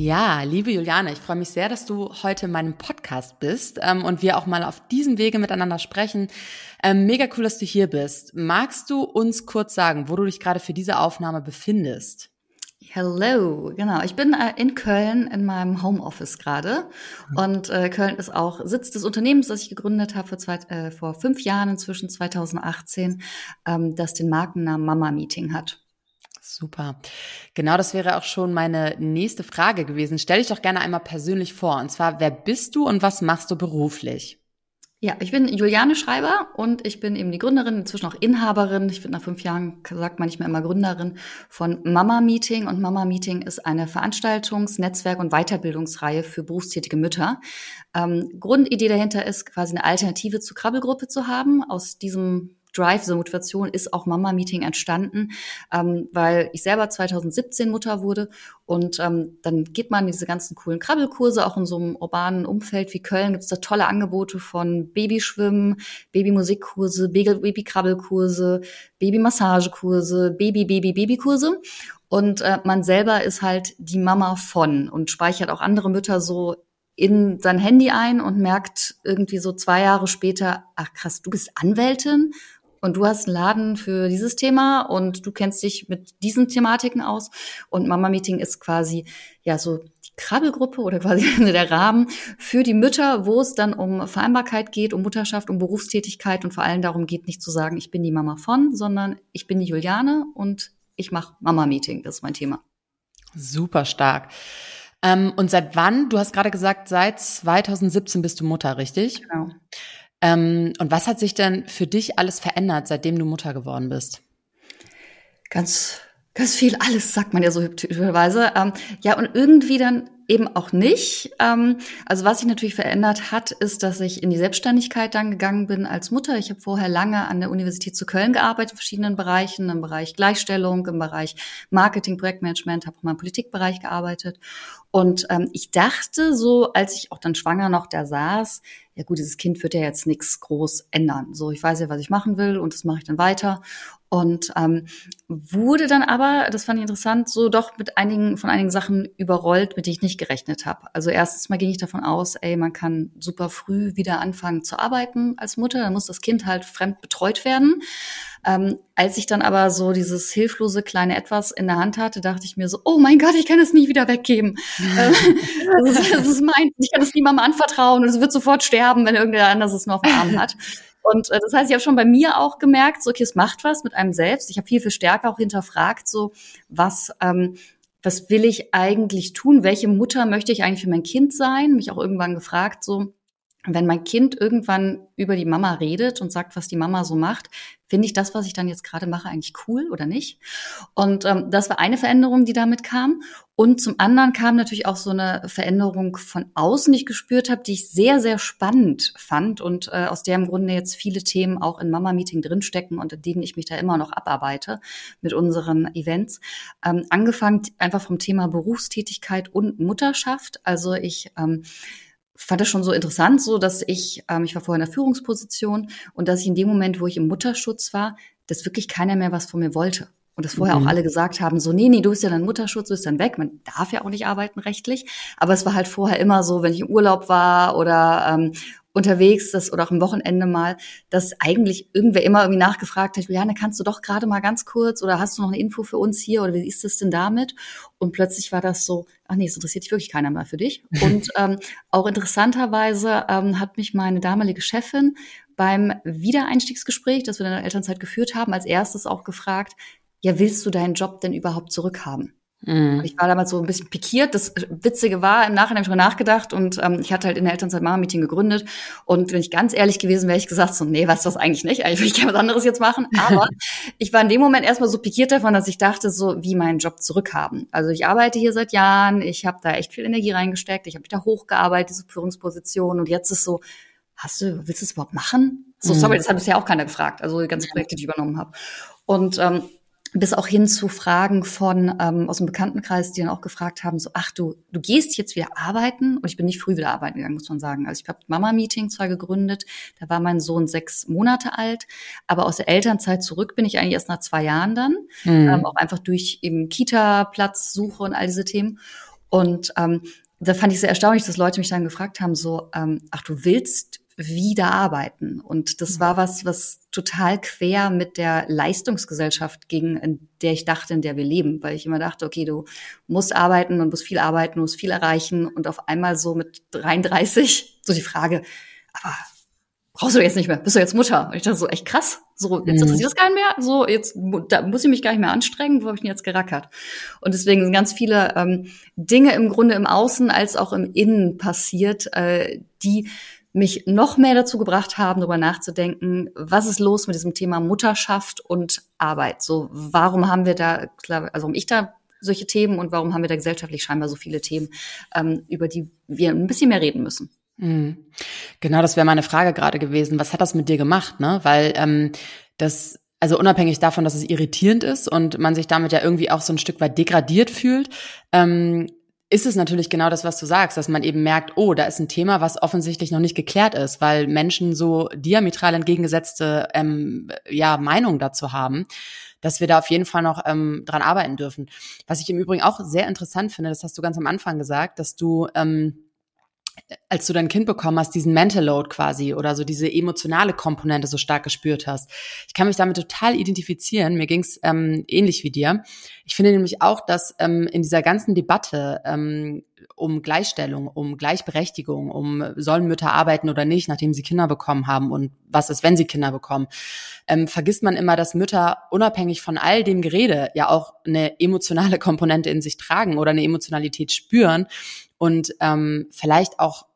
Ja, liebe Juliane, ich freue mich sehr, dass du heute in meinem Podcast bist ähm, und wir auch mal auf diesem Wege miteinander sprechen. Ähm, mega cool, dass du hier bist. Magst du uns kurz sagen, wo du dich gerade für diese Aufnahme befindest? Hello, genau. Ich bin äh, in Köln in meinem Homeoffice gerade und äh, Köln ist auch Sitz des Unternehmens, das ich gegründet habe vor, zwei, äh, vor fünf Jahren, inzwischen 2018, ähm, das den Markennamen Mama Meeting hat. Super. Genau das wäre auch schon meine nächste Frage gewesen. Stell dich doch gerne einmal persönlich vor. Und zwar, wer bist du und was machst du beruflich? Ja, ich bin Juliane Schreiber und ich bin eben die Gründerin, inzwischen auch Inhaberin. Ich bin nach fünf Jahren, sagt man nicht mehr immer Gründerin von Mama Meeting. Und Mama Meeting ist eine Veranstaltungs-, Netzwerk- und Weiterbildungsreihe für berufstätige Mütter. Ähm, Grundidee dahinter ist, quasi eine Alternative zur Krabbelgruppe zu haben. Aus diesem Drive, diese Motivation ist auch Mama Meeting entstanden, ähm, weil ich selber 2017 Mutter wurde und ähm, dann geht man diese ganzen coolen Krabbelkurse, auch in so einem urbanen Umfeld wie Köln gibt es da tolle Angebote von Babyschwimmen, Babymusikkurse, Babykrabbelkurse, Babymassagekurse, Baby-Baby-Babykurse und äh, man selber ist halt die Mama von und speichert auch andere Mütter so in sein Handy ein und merkt irgendwie so zwei Jahre später, ach krass, du bist Anwältin und du hast einen Laden für dieses Thema und du kennst dich mit diesen Thematiken aus. Und Mama Meeting ist quasi ja so die Krabbelgruppe oder quasi der Rahmen für die Mütter, wo es dann um Vereinbarkeit geht, um Mutterschaft, um Berufstätigkeit und vor allem darum geht, nicht zu sagen, ich bin die Mama von, sondern ich bin die Juliane und ich mache Mama Meeting. Das ist mein Thema. Super stark. Ähm, und seit wann? Du hast gerade gesagt, seit 2017 bist du Mutter, richtig? Genau. Ähm, und was hat sich denn für dich alles verändert, seitdem du Mutter geworden bist? Ganz, ganz viel alles, sagt man ja so typischerweise. Ähm, ja, und irgendwie dann eben auch nicht. Ähm, also was sich natürlich verändert hat, ist, dass ich in die Selbstständigkeit dann gegangen bin als Mutter. Ich habe vorher lange an der Universität zu Köln gearbeitet, in verschiedenen Bereichen, im Bereich Gleichstellung, im Bereich Marketing, Projektmanagement, habe auch mal im Politikbereich gearbeitet. Und ähm, ich dachte so, als ich auch dann schwanger noch da saß, ja gut, dieses Kind wird ja jetzt nichts groß ändern. So, ich weiß ja, was ich machen will und das mache ich dann weiter. Und ähm, wurde dann aber, das fand ich interessant, so doch mit einigen von einigen Sachen überrollt, mit denen ich nicht gerechnet habe. Also erstens mal ging ich davon aus, ey, man kann super früh wieder anfangen zu arbeiten als Mutter, dann muss das Kind halt fremd betreut werden. Ähm, als ich dann aber so dieses hilflose kleine Etwas in der Hand hatte, dachte ich mir so, oh mein Gott, ich kann es nie wieder weggeben. Das, ist, das ist mein, ich kann es niemandem anvertrauen und es wird sofort sterben, wenn irgendwer anders es nur auf dem Arm hat. Und äh, das heißt, ich habe schon bei mir auch gemerkt, so, okay, es macht was mit einem selbst. Ich habe viel, viel stärker auch hinterfragt, so, was, ähm, was will ich eigentlich tun? Welche Mutter möchte ich eigentlich für mein Kind sein? Mich auch irgendwann gefragt, so, wenn mein Kind irgendwann über die Mama redet und sagt, was die Mama so macht, finde ich das, was ich dann jetzt gerade mache, eigentlich cool oder nicht? Und ähm, das war eine Veränderung, die damit kam. Und zum anderen kam natürlich auch so eine Veränderung von außen, die ich gespürt habe, die ich sehr, sehr spannend fand und äh, aus der im Grunde jetzt viele Themen auch in Mama-Meeting drinstecken und in denen ich mich da immer noch abarbeite mit unseren Events. Ähm, angefangen einfach vom Thema Berufstätigkeit und Mutterschaft. Also ich ähm, fand das schon so interessant, so dass ich, ähm, ich war vorher in der Führungsposition und dass ich in dem Moment, wo ich im Mutterschutz war, dass wirklich keiner mehr was von mir wollte. Und das vorher mhm. auch alle gesagt haben, so, nee, nee, du bist ja dann Mutterschutz, du bist dann weg. Man darf ja auch nicht arbeiten rechtlich. Aber es war halt vorher immer so, wenn ich im Urlaub war oder ähm, unterwegs das, oder auch am Wochenende mal, dass eigentlich irgendwer immer irgendwie nachgefragt hat, Juliane, kannst du doch gerade mal ganz kurz oder hast du noch eine Info für uns hier oder wie ist es denn damit? Und plötzlich war das so, ach nee, es interessiert dich wirklich keiner mehr für dich. Und ähm, auch interessanterweise ähm, hat mich meine damalige Chefin beim Wiedereinstiegsgespräch, das wir in der Elternzeit geführt haben, als erstes auch gefragt, ja, willst du deinen Job denn überhaupt zurückhaben? Mhm. Ich war damals so ein bisschen pikiert. Das Witzige war, im Nachhinein habe ich nachgedacht und ähm, ich hatte halt in der Elternzeit Mama-Meeting gegründet. Und wenn ich ganz ehrlich gewesen wäre, ich gesagt so, nee, weißt du das eigentlich nicht? Eigentlich würde ich gerne was anderes jetzt machen. Aber ich war in dem Moment erstmal so pikiert davon, dass ich dachte, so wie meinen Job zurückhaben. Also ich arbeite hier seit Jahren, ich habe da echt viel Energie reingesteckt, ich habe mich da hochgearbeitet, diese Führungsposition. Und jetzt ist so, hast du, willst du es überhaupt machen? So, sorry, mhm. das hat bisher auch keiner gefragt. Also die ganzen Projekte, die ich übernommen habe. Und ähm, bis auch hin zu Fragen von ähm, aus dem Bekanntenkreis, die dann auch gefragt haben, so, ach du, du gehst jetzt wieder arbeiten und ich bin nicht früh wieder arbeiten gegangen, muss man sagen. Also ich habe Mama-Meeting zwar gegründet, da war mein Sohn sechs Monate alt, aber aus der Elternzeit zurück bin ich eigentlich erst nach zwei Jahren dann, mhm. ähm, auch einfach durch eben Kita-Platzsuche und all diese Themen. Und ähm, da fand ich sehr erstaunlich, dass Leute mich dann gefragt haben, so, ähm, ach du willst wieder arbeiten. Und das war was, was total quer mit der Leistungsgesellschaft ging, in der ich dachte, in der wir leben. Weil ich immer dachte, okay, du musst arbeiten und musst viel arbeiten, musst viel erreichen. Und auf einmal so mit 33 so die Frage, aber brauchst du jetzt nicht mehr, bist du jetzt Mutter? Und ich dachte so, echt krass, so, jetzt interessiert das keinen mehr, so, jetzt, da muss ich mich gar nicht mehr anstrengen, wo habe ich denn jetzt gerackert? Und deswegen sind ganz viele ähm, Dinge im Grunde im Außen als auch im Innen passiert, äh, die mich noch mehr dazu gebracht haben, darüber nachzudenken, was ist los mit diesem Thema Mutterschaft und Arbeit? So, warum haben wir da, also warum ich da solche Themen und warum haben wir da gesellschaftlich scheinbar so viele Themen, ähm, über die wir ein bisschen mehr reden müssen? Mhm. Genau, das wäre meine Frage gerade gewesen. Was hat das mit dir gemacht? Ne? Weil ähm, das also unabhängig davon, dass es irritierend ist und man sich damit ja irgendwie auch so ein Stück weit degradiert fühlt, ähm, ist es natürlich genau das, was du sagst, dass man eben merkt, oh, da ist ein Thema, was offensichtlich noch nicht geklärt ist, weil Menschen so diametral entgegengesetzte ähm, ja, Meinungen dazu haben, dass wir da auf jeden Fall noch ähm, dran arbeiten dürfen. Was ich im Übrigen auch sehr interessant finde, das hast du ganz am Anfang gesagt, dass du ähm, als du dein Kind bekommen hast, diesen Mental Load quasi oder so diese emotionale Komponente so stark gespürt hast. Ich kann mich damit total identifizieren. Mir ging's ähm, ähnlich wie dir. Ich finde nämlich auch, dass ähm, in dieser ganzen Debatte ähm, um Gleichstellung, um Gleichberechtigung, um sollen Mütter arbeiten oder nicht, nachdem sie Kinder bekommen haben und was ist, wenn sie Kinder bekommen, ähm, vergisst man immer, dass Mütter unabhängig von all dem Gerede ja auch eine emotionale Komponente in sich tragen oder eine Emotionalität spüren und ähm, vielleicht auch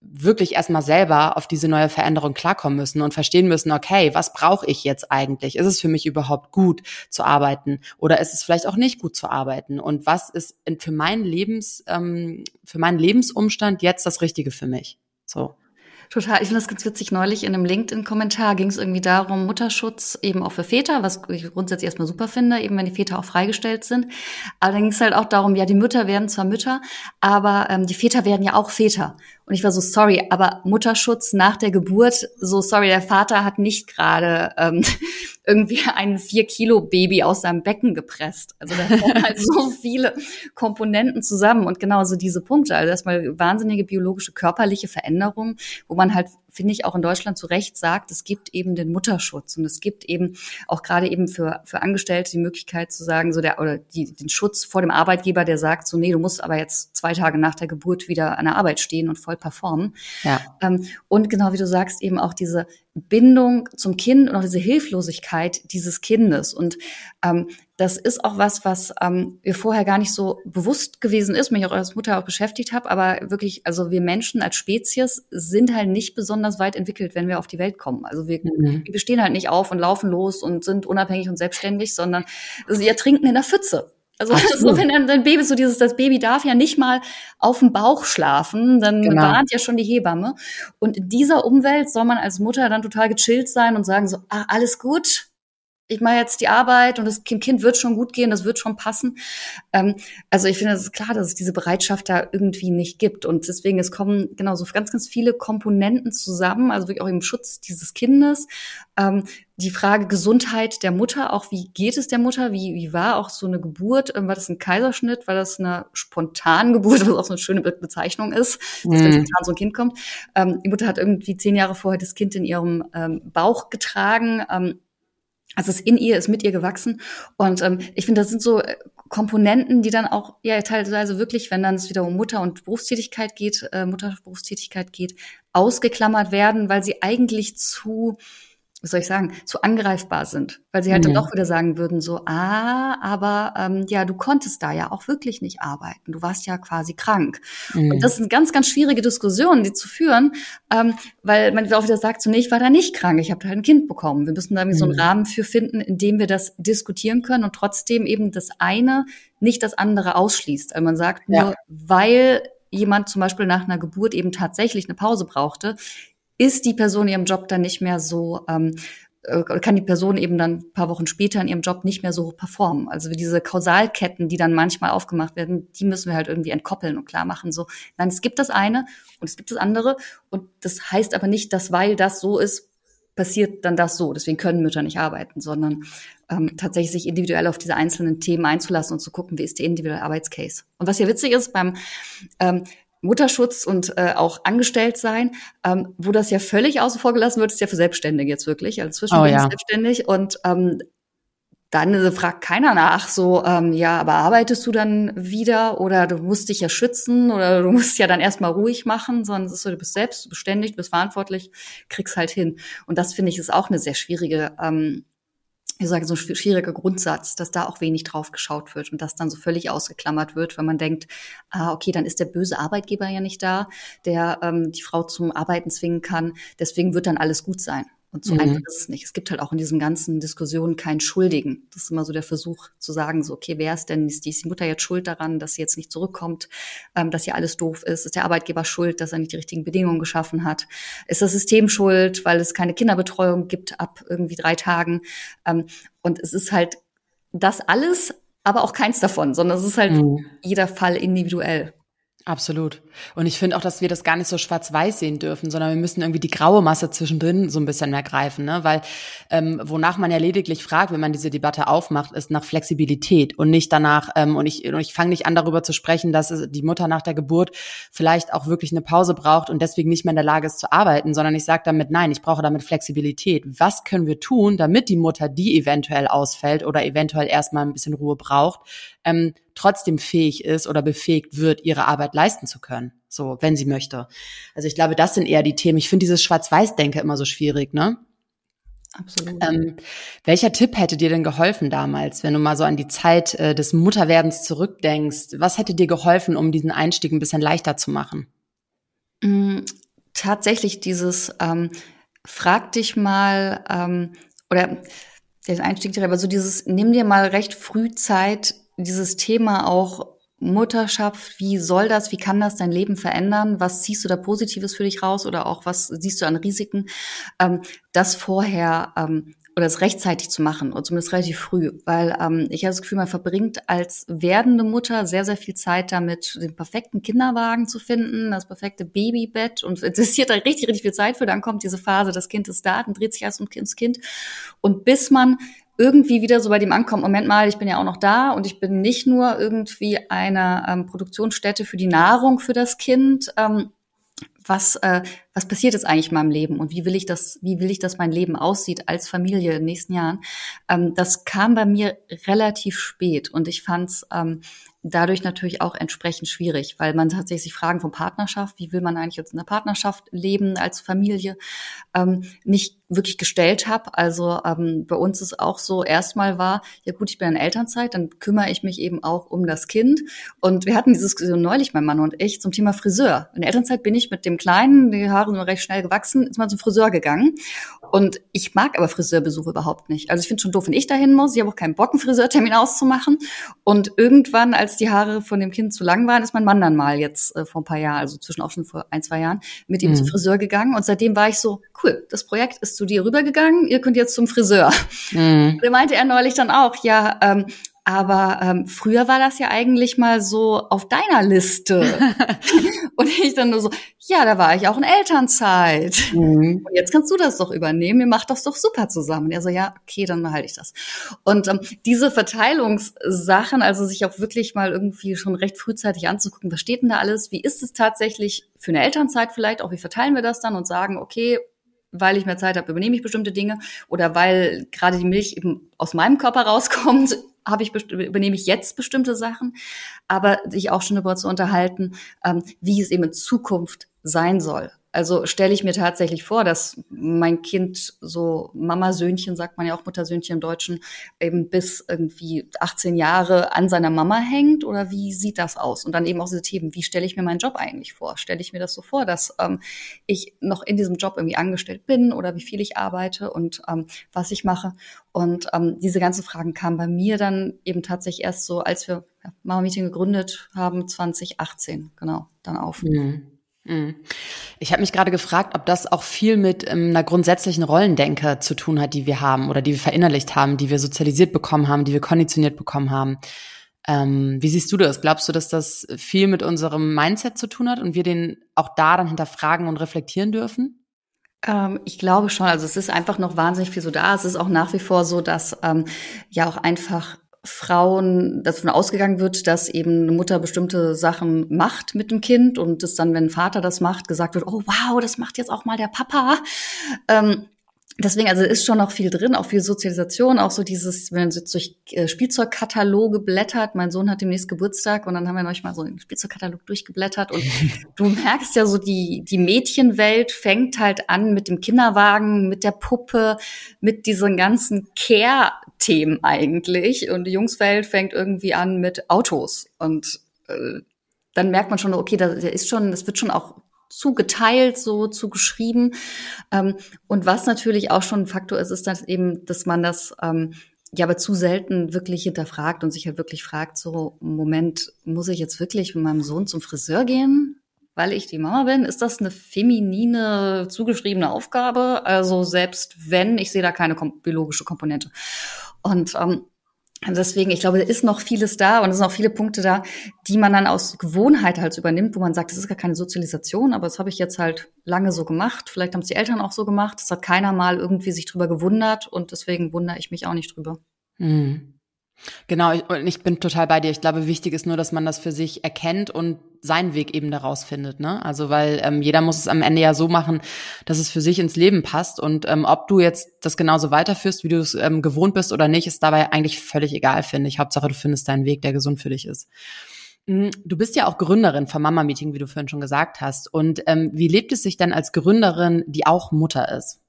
wirklich erstmal selber auf diese neue Veränderung klarkommen müssen und verstehen müssen, okay, was brauche ich jetzt eigentlich? Ist es für mich überhaupt gut zu arbeiten oder ist es vielleicht auch nicht gut zu arbeiten? Und was ist für meinen Lebens, ähm, für meinen Lebensumstand jetzt das Richtige für mich? So. Total. Ich finde das ganz witzig. Neulich in einem LinkedIn-Kommentar ging es irgendwie darum, Mutterschutz eben auch für Väter, was ich grundsätzlich erstmal super finde, eben wenn die Väter auch freigestellt sind. Aber dann ging es halt auch darum, ja, die Mütter werden zwar Mütter, aber ähm, die Väter werden ja auch Väter. Und ich war so, sorry, aber Mutterschutz nach der Geburt, so sorry, der Vater hat nicht gerade ähm, irgendwie ein vier Kilo Baby aus seinem Becken gepresst. Also da kommen halt so viele Komponenten zusammen und genauso diese Punkte. Also erstmal wahnsinnige biologische, körperliche Veränderungen, wo man halt finde ich, auch in Deutschland zu Recht sagt, es gibt eben den Mutterschutz und es gibt eben auch gerade eben für, für Angestellte die Möglichkeit zu sagen, so der, oder die, den Schutz vor dem Arbeitgeber, der sagt, so, nee, du musst aber jetzt zwei Tage nach der Geburt wieder an der Arbeit stehen und voll performen. Ja. Ähm, und genau wie du sagst, eben auch diese Bindung zum Kind und auch diese Hilflosigkeit dieses Kindes. Und ähm, das ist auch was, was ähm, mir vorher gar nicht so bewusst gewesen ist, mich auch als Mutter auch beschäftigt habe. Aber wirklich, also wir Menschen als Spezies sind halt nicht besonders weit entwickelt, wenn wir auf die Welt kommen. Also wir, mhm. wir bestehen halt nicht auf und laufen los und sind unabhängig und selbstständig, sondern also wir trinken in der Pfütze. Also so, wenn ein Baby so dieses, das Baby darf ja nicht mal auf dem Bauch schlafen, dann genau. warnt ja schon die Hebamme. Und in dieser Umwelt soll man als Mutter dann total gechillt sein und sagen so, ah, alles gut, ich mache jetzt die Arbeit und das Kind wird schon gut gehen, das wird schon passen. Ähm, also ich finde, es ist klar, dass es diese Bereitschaft da irgendwie nicht gibt. Und deswegen, es kommen genau so ganz, ganz viele Komponenten zusammen, also wirklich auch im Schutz dieses Kindes. Ähm, die Frage Gesundheit der Mutter, auch wie geht es der Mutter, wie, wie war auch so eine Geburt, ähm, war das ein Kaiserschnitt, war das eine spontane Geburt, was auch so eine schöne Bezeichnung ist, dass wenn mhm. spontan so ein Kind kommt. Ähm, die Mutter hat irgendwie zehn Jahre vorher das Kind in ihrem ähm, Bauch getragen. Ähm, also es ist in ihr, ist mit ihr gewachsen. Und ähm, ich finde, das sind so äh, Komponenten, die dann auch ja teilweise wirklich, wenn dann es wieder um Mutter und Berufstätigkeit geht, äh, Mutterberufstätigkeit geht, ausgeklammert werden, weil sie eigentlich zu was soll ich sagen, zu angreifbar sind, weil sie halt mhm. dann doch wieder sagen würden, so, ah, aber ähm, ja, du konntest da ja auch wirklich nicht arbeiten, du warst ja quasi krank. Mhm. Und das sind ganz, ganz schwierige Diskussionen, die zu führen, ähm, weil man auch wieder sagt, so, nee, ich war da nicht krank, ich habe halt ein Kind bekommen. Wir müssen da irgendwie mhm. so einen mhm. Rahmen für finden, in dem wir das diskutieren können und trotzdem eben das eine nicht das andere ausschließt. Also man sagt nur, ja. weil jemand zum Beispiel nach einer Geburt eben tatsächlich eine Pause brauchte, ist die Person ihrem Job dann nicht mehr so, ähm, äh, kann die Person eben dann ein paar Wochen später in ihrem Job nicht mehr so performen. Also diese Kausalketten, die dann manchmal aufgemacht werden, die müssen wir halt irgendwie entkoppeln und klar machen. So, nein, es gibt das eine und es gibt das andere. Und das heißt aber nicht, dass weil das so ist, passiert dann das so. Deswegen können Mütter nicht arbeiten, sondern ähm, tatsächlich sich individuell auf diese einzelnen Themen einzulassen und zu gucken, wie ist der individuelle Arbeitscase. Und was ja witzig ist beim ähm, Mutterschutz und äh, auch angestellt sein, ähm, wo das ja völlig außen vor gelassen wird, ist ja für Selbstständige jetzt wirklich. Also zwischen oh, ja. selbstständig und ähm, dann äh, fragt keiner nach, so, ähm, ja, aber arbeitest du dann wieder oder du musst dich ja schützen oder du musst ja dann erstmal ruhig machen, sondern es ist so, du bist selbst beständig, du bist verantwortlich, kriegst halt hin. Und das finde ich ist auch eine sehr schwierige ähm, ich sage, so ein schwieriger Grundsatz, dass da auch wenig drauf geschaut wird und das dann so völlig ausgeklammert wird, wenn man denkt, ah, okay, dann ist der böse Arbeitgeber ja nicht da, der ähm, die Frau zum Arbeiten zwingen kann. Deswegen wird dann alles gut sein. Und so mhm. einfach ist es nicht. Es gibt halt auch in diesen ganzen Diskussionen keinen Schuldigen. Das ist immer so der Versuch zu sagen, so, okay, wer ist denn, ist die, Mutter jetzt schuld daran, dass sie jetzt nicht zurückkommt, ähm, dass hier alles doof ist? Ist der Arbeitgeber schuld, dass er nicht die richtigen Bedingungen geschaffen hat? Ist das System schuld, weil es keine Kinderbetreuung gibt ab irgendwie drei Tagen? Ähm, und es ist halt das alles, aber auch keins davon, sondern es ist halt mhm. jeder Fall individuell. Absolut. Und ich finde auch, dass wir das gar nicht so schwarz-weiß sehen dürfen, sondern wir müssen irgendwie die graue Masse zwischendrin so ein bisschen mehr greifen, ne? Weil ähm, wonach man ja lediglich fragt, wenn man diese Debatte aufmacht, ist nach Flexibilität und nicht danach. Ähm, und ich und ich fange nicht an, darüber zu sprechen, dass die Mutter nach der Geburt vielleicht auch wirklich eine Pause braucht und deswegen nicht mehr in der Lage ist zu arbeiten, sondern ich sage damit, nein, ich brauche damit Flexibilität. Was können wir tun, damit die Mutter, die eventuell ausfällt oder eventuell erstmal ein bisschen Ruhe braucht, ähm, trotzdem fähig ist oder befähigt wird, ihre Arbeit leisten zu können. So, wenn sie möchte. Also ich glaube, das sind eher die Themen. Ich finde dieses Schwarz-Weiß-Denke immer so schwierig, ne? Absolut. Ähm, welcher Tipp hätte dir denn geholfen damals, wenn du mal so an die Zeit äh, des Mutterwerdens zurückdenkst? Was hätte dir geholfen, um diesen Einstieg ein bisschen leichter zu machen? Mm, tatsächlich dieses ähm, frag dich mal ähm, oder der Einstieg direkt, aber so dieses nimm dir mal recht früh Zeit, dieses Thema auch Mutterschaft, wie soll das, wie kann das dein Leben verändern? Was ziehst du da Positives für dich raus oder auch was siehst du an Risiken? Ähm, das vorher ähm, oder es rechtzeitig zu machen oder zumindest relativ früh, weil ähm, ich habe das Gefühl, man verbringt als werdende Mutter sehr, sehr viel Zeit damit, den perfekten Kinderwagen zu finden, das perfekte Babybett und investiert da richtig, richtig viel Zeit für. Dann kommt diese Phase, das Kind ist da, dann dreht sich erst ums Kind und bis man irgendwie wieder so bei dem ankommt, Moment mal, ich bin ja auch noch da und ich bin nicht nur irgendwie eine ähm, Produktionsstätte für die Nahrung für das Kind. Ähm, was, äh, was passiert jetzt eigentlich in meinem Leben und wie will ich das, wie will ich, dass mein Leben aussieht als Familie in den nächsten Jahren? Ähm, das kam bei mir relativ spät und ich fand es ähm, dadurch natürlich auch entsprechend schwierig, weil man tatsächlich sich Fragen von Partnerschaft, wie will man eigentlich jetzt in einer Partnerschaft leben als Familie, ähm, nicht wirklich gestellt habe. Also ähm, bei uns ist auch so, erstmal war, ja gut, ich bin in Elternzeit, dann kümmere ich mich eben auch um das Kind. Und wir hatten diese Diskussion neulich, mein Mann und ich, zum Thema Friseur. In der Elternzeit bin ich mit dem Kleinen, die Haare sind recht schnell gewachsen, ist mal zum Friseur gegangen. Und ich mag aber Friseurbesuche überhaupt nicht. Also ich finde schon doof, wenn ich dahin muss. Ich habe auch keinen Bock, einen Friseurtermin auszumachen. Und irgendwann, als die Haare von dem Kind zu lang waren, ist mein Mann dann mal jetzt äh, vor ein paar Jahren, also zwischen auch schon vor ein, zwei Jahren, mit ihm mhm. zum Friseur gegangen. Und seitdem war ich so, cool, das Projekt ist zu dir rübergegangen, ihr könnt jetzt zum Friseur. Mhm. Da meinte er neulich dann auch, ja, ähm, aber ähm, früher war das ja eigentlich mal so auf deiner Liste. und ich dann nur so, ja, da war ich auch in Elternzeit. Mhm. Und jetzt kannst du das doch übernehmen, ihr macht das doch super zusammen. Und er so, ja, okay, dann behalte ich das. Und ähm, diese Verteilungssachen, also sich auch wirklich mal irgendwie schon recht frühzeitig anzugucken, was steht denn da alles, wie ist es tatsächlich für eine Elternzeit vielleicht, auch wie verteilen wir das dann und sagen, okay, weil ich mehr Zeit habe, übernehme ich bestimmte Dinge oder weil gerade die Milch eben aus meinem Körper rauskommt, habe ich übernehme ich jetzt bestimmte Sachen, aber sich auch schon darüber zu unterhalten, ähm, wie es eben in Zukunft sein soll. Also stelle ich mir tatsächlich vor, dass mein Kind so Mama-Söhnchen, sagt man ja auch Muttersöhnchen im Deutschen, eben bis irgendwie 18 Jahre an seiner Mama hängt? Oder wie sieht das aus? Und dann eben auch diese Themen, wie stelle ich mir meinen Job eigentlich vor? Stelle ich mir das so vor, dass ähm, ich noch in diesem Job irgendwie angestellt bin oder wie viel ich arbeite und ähm, was ich mache? Und ähm, diese ganzen Fragen kamen bei mir dann eben tatsächlich erst so, als wir Mama Meeting gegründet haben, 2018, genau, dann auf. Mhm. Mhm. Ich habe mich gerade gefragt, ob das auch viel mit ähm, einer grundsätzlichen Rollendenke zu tun hat, die wir haben oder die wir verinnerlicht haben, die wir sozialisiert bekommen haben, die wir konditioniert bekommen haben. Ähm, wie siehst du das? Glaubst du, dass das viel mit unserem Mindset zu tun hat und wir den auch da dann hinterfragen und reflektieren dürfen? Ähm, ich glaube schon. Also es ist einfach noch wahnsinnig viel so da. Es ist auch nach wie vor so, dass ähm, ja auch einfach Frauen davon ausgegangen wird, dass eben eine Mutter bestimmte Sachen macht mit dem Kind und es dann, wenn ein Vater das macht, gesagt wird, oh wow, das macht jetzt auch mal der Papa. Ähm, deswegen, also ist schon noch viel drin, auch viel Sozialisation, auch so dieses, wenn man jetzt durch äh, Spielzeugkataloge blättert. Mein Sohn hat demnächst Geburtstag und dann haben wir neulich mal so einen Spielzeugkatalog durchgeblättert und du merkst ja so, die, die Mädchenwelt fängt halt an mit dem Kinderwagen, mit der Puppe, mit diesen ganzen Care-Themen eigentlich und die Jungswelt fängt irgendwie an mit Autos und äh, dann merkt man schon, okay, da, da ist schon, das wird schon auch zugeteilt, so zugeschrieben. Ähm, und was natürlich auch schon ein Faktor ist, ist dass eben, dass man das ähm, ja aber zu selten wirklich hinterfragt und sich halt wirklich fragt, so, Moment, muss ich jetzt wirklich mit meinem Sohn zum Friseur gehen? Weil ich die Mama bin, ist das eine feminine, zugeschriebene Aufgabe? Also selbst wenn, ich sehe da keine kom biologische Komponente. Und ähm, Deswegen, ich glaube, da ist noch vieles da und es sind auch viele Punkte da, die man dann aus Gewohnheit halt übernimmt, wo man sagt, das ist gar keine Sozialisation, aber das habe ich jetzt halt lange so gemacht. Vielleicht haben es die Eltern auch so gemacht. Das hat keiner mal irgendwie sich drüber gewundert und deswegen wundere ich mich auch nicht drüber. Mhm. Genau, und ich bin total bei dir. Ich glaube, wichtig ist nur, dass man das für sich erkennt und seinen Weg eben daraus findet. Ne? Also weil ähm, jeder muss es am Ende ja so machen, dass es für sich ins Leben passt. Und ähm, ob du jetzt das genauso weiterführst, wie du es ähm, gewohnt bist oder nicht, ist dabei eigentlich völlig egal, finde ich. Hauptsache, du findest deinen Weg, der gesund für dich ist. Mm, du bist ja auch Gründerin vom Mama Meeting, wie du vorhin schon gesagt hast. Und ähm, wie lebt es sich denn als Gründerin, die auch Mutter ist?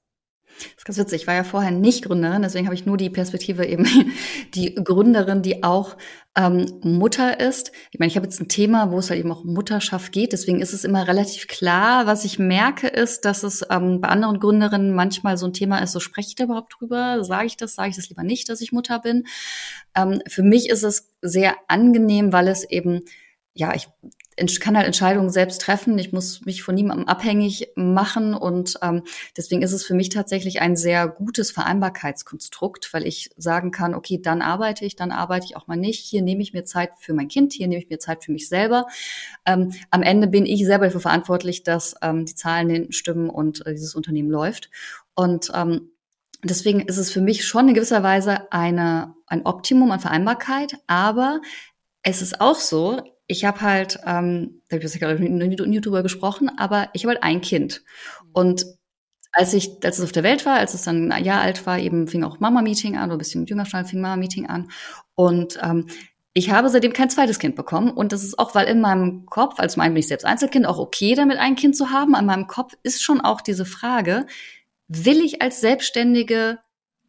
Das ist ganz witzig. Ich war ja vorher nicht Gründerin, deswegen habe ich nur die Perspektive eben die Gründerin, die auch ähm, Mutter ist. Ich meine, ich habe jetzt ein Thema, wo es halt eben auch um Mutterschaft geht. Deswegen ist es immer relativ klar. Was ich merke, ist, dass es ähm, bei anderen Gründerinnen manchmal so ein Thema ist, so spreche ich da überhaupt drüber? Sage ich das? Sage ich das lieber nicht, dass ich Mutter bin? Ähm, für mich ist es sehr angenehm, weil es eben ja, ich kann halt Entscheidungen selbst treffen. Ich muss mich von niemandem abhängig machen und ähm, deswegen ist es für mich tatsächlich ein sehr gutes Vereinbarkeitskonstrukt, weil ich sagen kann, okay, dann arbeite ich, dann arbeite ich auch mal nicht. Hier nehme ich mir Zeit für mein Kind, hier nehme ich mir Zeit für mich selber. Ähm, am Ende bin ich selber dafür verantwortlich, dass ähm, die Zahlen hinten stimmen und äh, dieses Unternehmen läuft. Und ähm, deswegen ist es für mich schon in gewisser Weise eine, ein Optimum an Vereinbarkeit, aber es ist auch so, ich habe halt, ähm, da habe ich gerade mit YouTuber gesprochen, aber ich habe halt ein Kind. Und als ich, als es auf der Welt war, als es dann ein Jahr alt war, eben fing auch Mama-Meeting an, oder ein bisschen jünger schon, fing Mama-Meeting an. Und ähm, ich habe seitdem kein zweites Kind bekommen. Und das ist auch, weil in meinem Kopf, als mein bin ich selbst Einzelkind, auch okay damit ein Kind zu haben. An meinem Kopf ist schon auch diese Frage, will ich als Selbstständige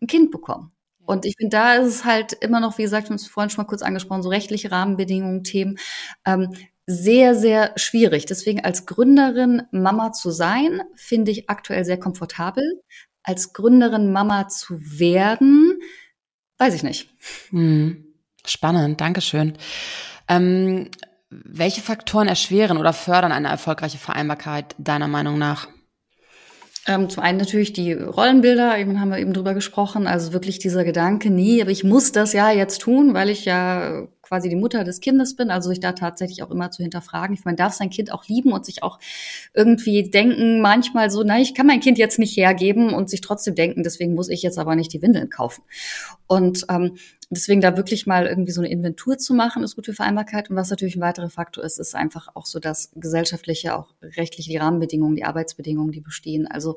ein Kind bekommen? Und ich finde, da ist es halt immer noch, wie gesagt, wir haben es vorhin schon mal kurz angesprochen, so rechtliche Rahmenbedingungen, Themen, ähm, sehr, sehr schwierig. Deswegen als Gründerin Mama zu sein, finde ich aktuell sehr komfortabel. Als Gründerin Mama zu werden, weiß ich nicht. Hm. Spannend, Dankeschön. Ähm, welche Faktoren erschweren oder fördern eine erfolgreiche Vereinbarkeit deiner Meinung nach? Ähm, zum einen natürlich die Rollenbilder, eben haben wir eben drüber gesprochen, also wirklich dieser Gedanke, nee, aber ich muss das ja jetzt tun, weil ich ja quasi die Mutter des Kindes bin, also sich da tatsächlich auch immer zu hinterfragen. Ich, man darf sein Kind auch lieben und sich auch irgendwie denken, manchmal so, na, ich kann mein Kind jetzt nicht hergeben und sich trotzdem denken, deswegen muss ich jetzt aber nicht die Windeln kaufen. Und ähm, deswegen da wirklich mal irgendwie so eine Inventur zu machen, ist gut für Vereinbarkeit. Und was natürlich ein weiterer Faktor ist, ist einfach auch so das gesellschaftliche, auch rechtliche, die Rahmenbedingungen, die Arbeitsbedingungen, die bestehen. Also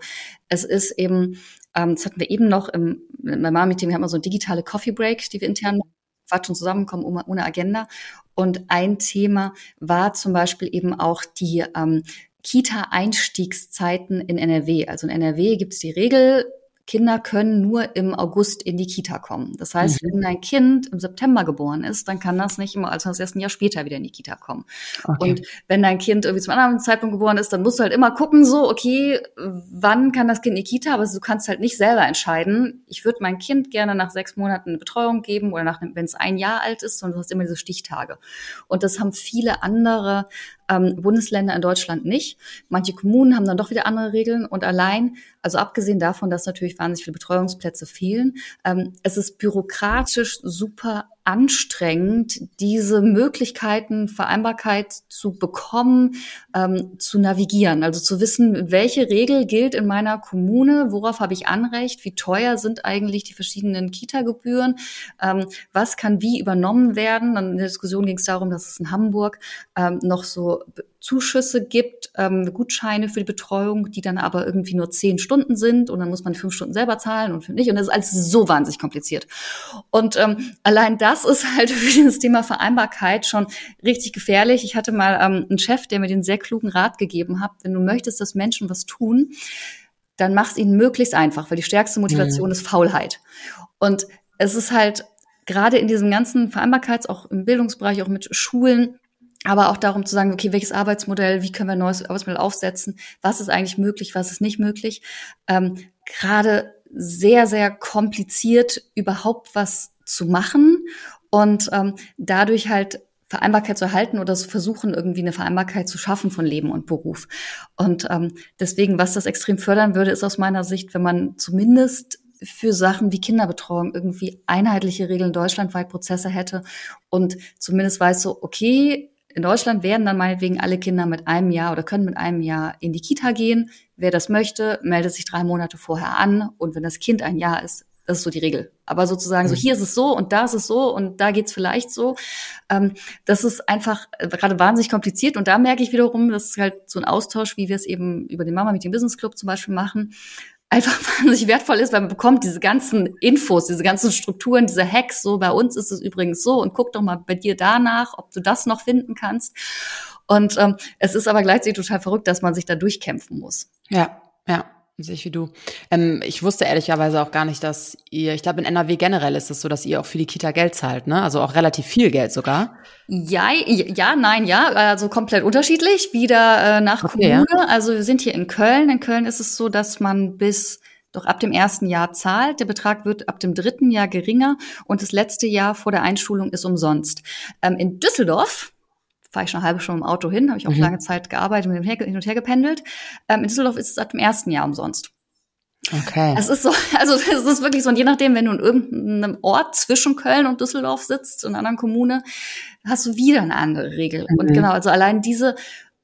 es ist eben, ähm, das hatten wir eben noch im, im Mama-Meeting, wir haben immer so eine digitale Coffee Break, die wir intern quatschen, zusammenkommen ohne Agenda. Und ein Thema war zum Beispiel eben auch die ähm, Kita-Einstiegszeiten in NRW. Also in NRW gibt es die Regel, Kinder können nur im August in die Kita kommen. Das heißt, mhm. wenn ein Kind im September geboren ist, dann kann das nicht immer, also das erst ein Jahr später wieder in die Kita kommen. Okay. Und wenn dein Kind irgendwie zum anderen Zeitpunkt geboren ist, dann musst du halt immer gucken, so, okay, wann kann das Kind in die Kita, aber du kannst halt nicht selber entscheiden. Ich würde mein Kind gerne nach sechs Monaten eine Betreuung geben oder nach, wenn es ein Jahr alt ist, sondern du hast immer diese Stichtage. Und das haben viele andere ähm, Bundesländer in Deutschland nicht. Manche Kommunen haben dann doch wieder andere Regeln und allein, also abgesehen davon, dass natürlich wahnsinnig viele Betreuungsplätze fehlen, ähm, es ist bürokratisch super anstrengend, diese Möglichkeiten, Vereinbarkeit zu bekommen, ähm, zu navigieren. Also zu wissen, welche Regel gilt in meiner Kommune, worauf habe ich Anrecht, wie teuer sind eigentlich die verschiedenen Kita-Gebühren, ähm, was kann wie übernommen werden. Dann in der Diskussion ging es darum, dass es in Hamburg ähm, noch so Zuschüsse gibt, ähm, Gutscheine für die Betreuung, die dann aber irgendwie nur zehn Stunden sind und dann muss man fünf Stunden selber zahlen und fünf nicht. Und das ist alles so wahnsinnig kompliziert. Und ähm, allein das ist halt für dieses Thema Vereinbarkeit schon richtig gefährlich. Ich hatte mal ähm, einen Chef, der mir den sehr klugen Rat gegeben hat, wenn du möchtest, dass Menschen was tun, dann mach's ihnen möglichst einfach, weil die stärkste Motivation mhm. ist Faulheit. Und es ist halt gerade in diesem ganzen Vereinbarkeits, auch im Bildungsbereich, auch mit Schulen, aber auch darum zu sagen, okay, welches Arbeitsmodell, wie können wir ein neues Arbeitsmodell aufsetzen, was ist eigentlich möglich, was ist nicht möglich. Ähm, Gerade sehr, sehr kompliziert, überhaupt was zu machen und ähm, dadurch halt Vereinbarkeit zu erhalten oder zu versuchen, irgendwie eine Vereinbarkeit zu schaffen von Leben und Beruf. Und ähm, deswegen, was das extrem fördern würde, ist aus meiner Sicht, wenn man zumindest für Sachen wie Kinderbetreuung irgendwie einheitliche Regeln deutschlandweit Prozesse hätte und zumindest weiß so, okay, in Deutschland werden dann meinetwegen alle Kinder mit einem Jahr oder können mit einem Jahr in die Kita gehen. Wer das möchte, meldet sich drei Monate vorher an. Und wenn das Kind ein Jahr ist, das ist so die Regel. Aber sozusagen so, mhm. hier ist es so und da ist es so und da geht's vielleicht so. Ähm, das ist einfach äh, gerade wahnsinnig kompliziert. Und da merke ich wiederum, das ist halt so ein Austausch, wie wir es eben über den Mama mit dem Business Club zum Beispiel machen einfach wahnsinnig wertvoll ist, weil man bekommt diese ganzen Infos, diese ganzen Strukturen, diese Hacks. So bei uns ist es übrigens so und guck doch mal bei dir danach, ob du das noch finden kannst. Und ähm, es ist aber gleichzeitig total verrückt, dass man sich da durchkämpfen muss. Ja, ja. Sehe ich wie du. Ähm, ich wusste ehrlicherweise auch gar nicht, dass ihr, ich glaube in NRW generell ist es so, dass ihr auch für die Kita Geld zahlt, ne? Also auch relativ viel Geld sogar. Ja, ja, nein, ja, also komplett unterschiedlich, wieder äh, nach okay, Kommune. Ja. Also wir sind hier in Köln. In Köln ist es so, dass man bis doch ab dem ersten Jahr zahlt. Der Betrag wird ab dem dritten Jahr geringer und das letzte Jahr vor der Einschulung ist umsonst. Ähm, in Düsseldorf, fahre ich schon eine halbe Stunde im Auto hin, habe ich auch mhm. lange Zeit gearbeitet und hin und her gependelt. Ähm, in Düsseldorf ist es ab dem ersten Jahr umsonst. Okay. Es ist so, also es ist wirklich so, und je nachdem, wenn du in irgendeinem Ort zwischen Köln und Düsseldorf sitzt, in einer anderen Kommune, hast du wieder eine andere Regel. Mhm. Und genau, also allein diese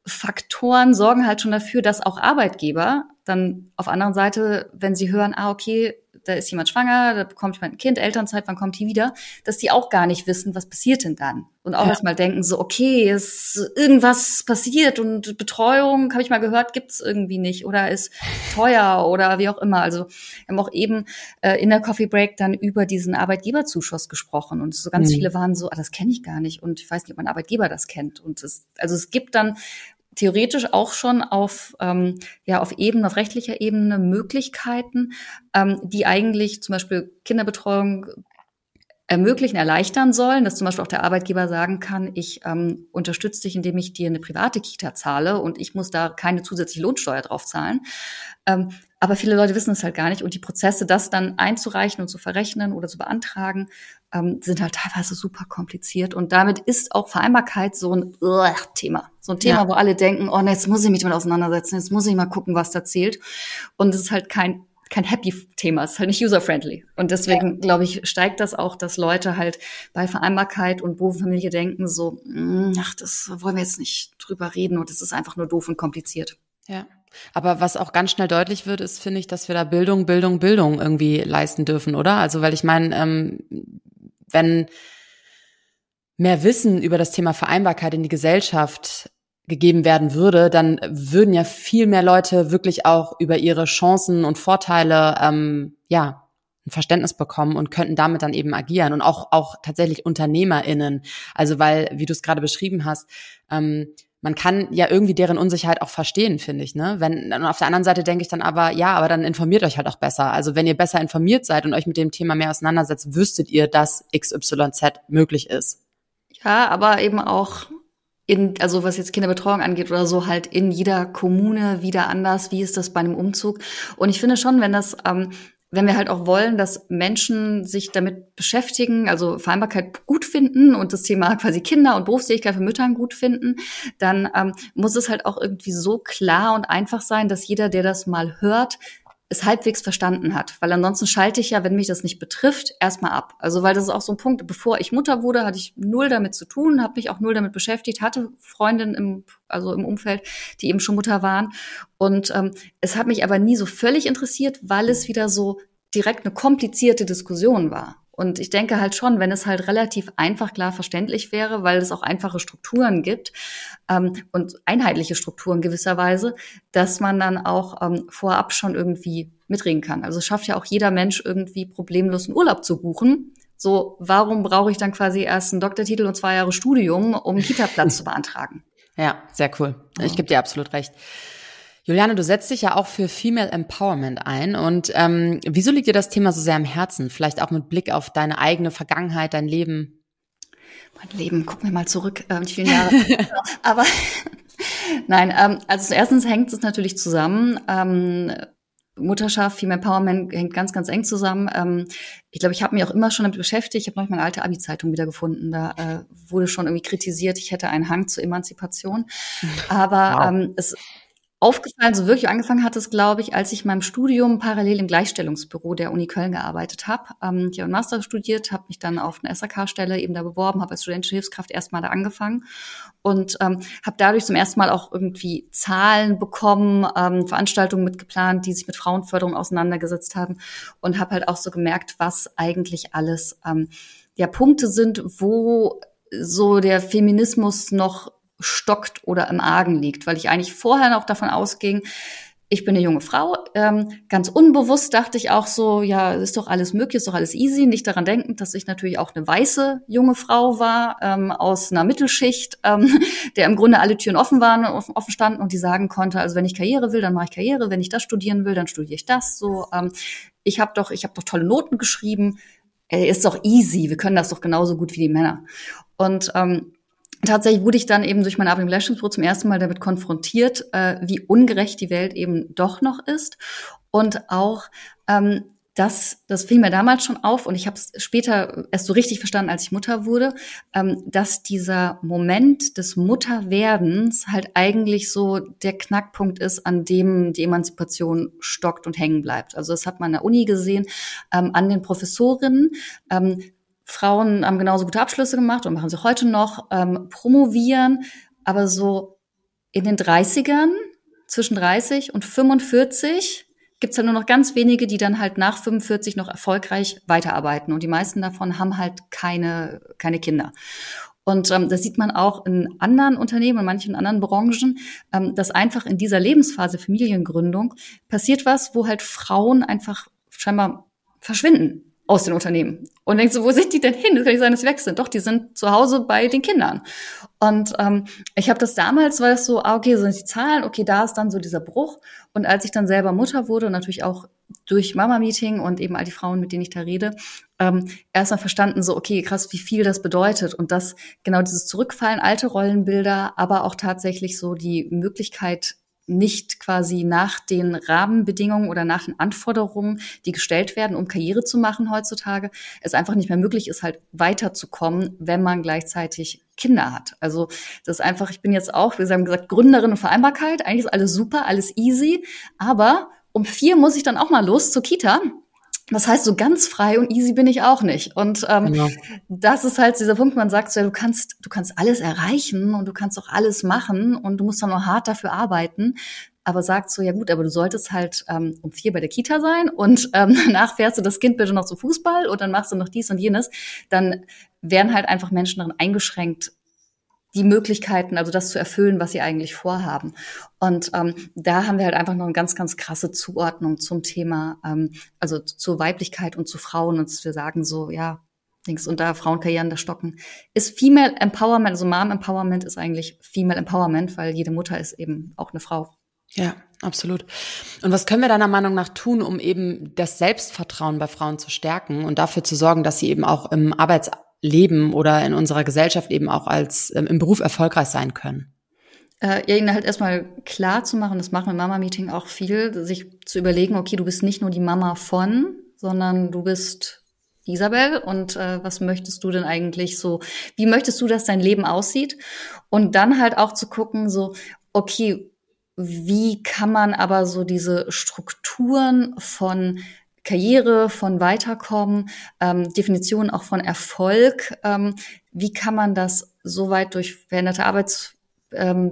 Faktoren sorgen halt schon dafür, dass auch Arbeitgeber dann auf der anderen Seite, wenn sie hören, ah, okay, da ist jemand schwanger, da bekommt jemand ein Kind, Elternzeit, wann kommt die wieder, dass die auch gar nicht wissen, was passiert denn dann. Und auch ja. erstmal denken so, okay, ist irgendwas passiert und Betreuung, habe ich mal gehört, gibt's irgendwie nicht oder ist teuer oder wie auch immer. Also wir haben auch eben äh, in der Coffee Break dann über diesen Arbeitgeberzuschuss gesprochen und so ganz mhm. viele waren so, ah, das kenne ich gar nicht und ich weiß nicht, ob mein Arbeitgeber das kennt. Und es, also es gibt dann theoretisch auch schon auf, ähm, ja, auf Ebene, auf rechtlicher Ebene Möglichkeiten, ähm, die eigentlich zum Beispiel Kinderbetreuung ermöglichen, erleichtern sollen, dass zum Beispiel auch der Arbeitgeber sagen kann, ich ähm, unterstütze dich, indem ich dir eine private Kita zahle und ich muss da keine zusätzliche Lohnsteuer drauf zahlen. Ähm, aber viele Leute wissen es halt gar nicht und die Prozesse, das dann einzureichen und zu verrechnen oder zu beantragen, ähm, sind halt teilweise super kompliziert. Und damit ist auch Vereinbarkeit so ein uh, Thema. So ein Thema, ja. wo alle denken, oh, jetzt muss ich mich damit auseinandersetzen, jetzt muss ich mal gucken, was da zählt. Und es ist halt kein kein Happy-Thema, es ist halt nicht user-friendly. Und deswegen, ja. glaube ich, steigt das auch, dass Leute halt bei Vereinbarkeit und Beruf denken so, mm, ach, das wollen wir jetzt nicht drüber reden und es ist einfach nur doof und kompliziert. Ja. Aber was auch ganz schnell deutlich wird, ist, finde ich, dass wir da Bildung, Bildung, Bildung irgendwie leisten dürfen, oder? Also, weil ich meine, ähm, wenn mehr Wissen über das Thema Vereinbarkeit in die Gesellschaft gegeben werden würde, dann würden ja viel mehr Leute wirklich auch über ihre Chancen und Vorteile ähm, ja ein Verständnis bekommen und könnten damit dann eben agieren und auch auch tatsächlich UnternehmerInnen. Also weil, wie du es gerade beschrieben hast, ähm, man kann ja irgendwie deren Unsicherheit auch verstehen, finde ich, ne? Wenn, und auf der anderen Seite denke ich dann aber, ja, aber dann informiert euch halt auch besser. Also wenn ihr besser informiert seid und euch mit dem Thema mehr auseinandersetzt, wüsstet ihr, dass XYZ möglich ist. Ja, aber eben auch in, also was jetzt Kinderbetreuung angeht oder so, halt in jeder Kommune wieder anders. Wie ist das bei einem Umzug? Und ich finde schon, wenn das, ähm, wenn wir halt auch wollen, dass Menschen sich damit beschäftigen, also Vereinbarkeit gut finden und das Thema quasi Kinder und Berufsfähigkeit von Müttern gut finden, dann ähm, muss es halt auch irgendwie so klar und einfach sein, dass jeder, der das mal hört, es halbwegs verstanden hat. Weil ansonsten schalte ich ja, wenn mich das nicht betrifft, erstmal ab. Also weil das ist auch so ein Punkt, bevor ich Mutter wurde, hatte ich null damit zu tun, habe mich auch null damit beschäftigt, hatte Freundinnen im, also im Umfeld, die eben schon Mutter waren. Und ähm, es hat mich aber nie so völlig interessiert, weil es wieder so direkt eine komplizierte Diskussion war. Und ich denke halt schon, wenn es halt relativ einfach klar verständlich wäre, weil es auch einfache Strukturen gibt ähm, und einheitliche Strukturen gewisserweise, dass man dann auch ähm, vorab schon irgendwie mitreden kann. Also es schafft ja auch jeder Mensch irgendwie problemlos einen Urlaub zu buchen. So, warum brauche ich dann quasi erst einen Doktortitel und zwei Jahre Studium, um einen Kita-Platz zu beantragen? Ja, sehr cool. Ich gebe dir absolut recht. Juliane, du setzt dich ja auch für Female Empowerment ein. Und ähm, wieso liegt dir das Thema so sehr am Herzen? Vielleicht auch mit Blick auf deine eigene Vergangenheit, dein Leben? Mein Leben, gucken wir mal zurück, äh, vielen Jahre. Aber nein, ähm, also erstens hängt es natürlich zusammen. Ähm, Mutterschaft, Female Empowerment hängt ganz, ganz eng zusammen. Ähm, ich glaube, ich habe mich auch immer schon damit beschäftigt. Ich habe neulich meine alte Abi-Zeitung wieder gefunden. Da äh, wurde schon irgendwie kritisiert, ich hätte einen Hang zur Emanzipation. Aber wow. ähm, es aufgefallen, so wirklich angefangen hat es, glaube ich, als ich in meinem Studium parallel im Gleichstellungsbüro der Uni Köln gearbeitet habe. Ähm, ich habe Master studiert, habe mich dann auf eine SAK-Stelle eben da beworben, habe als studentische Hilfskraft erstmal da angefangen und ähm, habe dadurch zum ersten Mal auch irgendwie Zahlen bekommen, ähm, Veranstaltungen mitgeplant, die sich mit Frauenförderung auseinandergesetzt haben und habe halt auch so gemerkt, was eigentlich alles ähm, ja Punkte sind, wo so der Feminismus noch stockt oder im Argen liegt, weil ich eigentlich vorher noch davon ausging, ich bin eine junge Frau. Ähm, ganz unbewusst dachte ich auch so, ja, ist doch alles möglich, ist doch alles easy. Nicht daran denken, dass ich natürlich auch eine weiße junge Frau war ähm, aus einer Mittelschicht, ähm, der im Grunde alle Türen offen waren, offen, standen und die sagen konnte, also wenn ich Karriere will, dann mache ich Karriere. Wenn ich das studieren will, dann studiere ich das. So, ähm, ich habe doch, ich habe doch tolle Noten geschrieben. Ey, ist doch easy. Wir können das doch genauso gut wie die Männer. Und ähm, tatsächlich wurde ich dann eben durch mein Arbeit im Leistungsbüro zum ersten Mal damit konfrontiert, äh, wie ungerecht die Welt eben doch noch ist und auch ähm, das, das fiel mir damals schon auf und ich habe es später erst so richtig verstanden, als ich Mutter wurde, ähm, dass dieser Moment des Mutterwerdens halt eigentlich so der Knackpunkt ist, an dem die Emanzipation stockt und hängen bleibt. Also das hat man an der Uni gesehen, ähm, an den Professorinnen. Ähm, Frauen haben genauso gute Abschlüsse gemacht und machen sie heute noch, ähm, promovieren, aber so in den 30ern, zwischen 30 und 45, gibt's dann nur noch ganz wenige, die dann halt nach 45 noch erfolgreich weiterarbeiten. Und die meisten davon haben halt keine, keine Kinder. Und ähm, das sieht man auch in anderen Unternehmen, in manchen anderen Branchen, ähm, dass einfach in dieser Lebensphase Familiengründung passiert was, wo halt Frauen einfach scheinbar verschwinden aus den Unternehmen. Und denkst du, wo sind die denn hin? Das kann nicht sein, dass sie weg sind. Doch, die sind zu Hause bei den Kindern. Und ähm, ich habe das damals, war es so, ah, okay, so sind die Zahlen, okay, da ist dann so dieser Bruch. Und als ich dann selber Mutter wurde und natürlich auch durch Mama-Meeting und eben all die Frauen, mit denen ich da rede, ähm, erstmal verstanden, so, okay, krass, wie viel das bedeutet. Und dass genau dieses Zurückfallen, alte Rollenbilder, aber auch tatsächlich so die Möglichkeit, nicht quasi nach den Rahmenbedingungen oder nach den Anforderungen, die gestellt werden, um Karriere zu machen heutzutage, es einfach nicht mehr möglich ist, halt weiterzukommen, wenn man gleichzeitig Kinder hat. Also das ist einfach, ich bin jetzt auch, wir haben gesagt, Gründerin und Vereinbarkeit, eigentlich ist alles super, alles easy, aber um vier muss ich dann auch mal los zur Kita das heißt, so ganz frei und easy bin ich auch nicht. Und ähm, genau. das ist halt dieser Punkt, man sagt so, ja, du kannst, du kannst alles erreichen und du kannst auch alles machen und du musst dann nur hart dafür arbeiten. Aber sagt so, ja gut, aber du solltest halt ähm, um vier bei der Kita sein und ähm, danach fährst du das Kind bitte noch zum Fußball und dann machst du noch dies und jenes. Dann werden halt einfach Menschen darin eingeschränkt, die Möglichkeiten, also das zu erfüllen, was sie eigentlich vorhaben. Und ähm, da haben wir halt einfach noch eine ganz, ganz krasse Zuordnung zum Thema, ähm, also zur Weiblichkeit und zu Frauen und wir sagen so, ja, Dings und da Frauenkarrieren da stocken, ist Female Empowerment, also Mom Empowerment ist eigentlich Female Empowerment, weil jede Mutter ist eben auch eine Frau. Ja, absolut. Und was können wir deiner Meinung nach tun, um eben das Selbstvertrauen bei Frauen zu stärken und dafür zu sorgen, dass sie eben auch im Arbeitsleben oder in unserer Gesellschaft eben auch als ähm, im Beruf erfolgreich sein können? Äh, ja, ihnen halt erstmal klar zu machen, das machen wir im Mama-Meeting auch viel, sich zu überlegen, okay, du bist nicht nur die Mama von, sondern du bist Isabel und äh, was möchtest du denn eigentlich so, wie möchtest du, dass dein Leben aussieht? Und dann halt auch zu gucken, so, okay, wie kann man aber so diese Strukturen von Karriere, von Weiterkommen, ähm, Definition auch von Erfolg, ähm, wie kann man das so weit durch veränderte Arbeits ähm,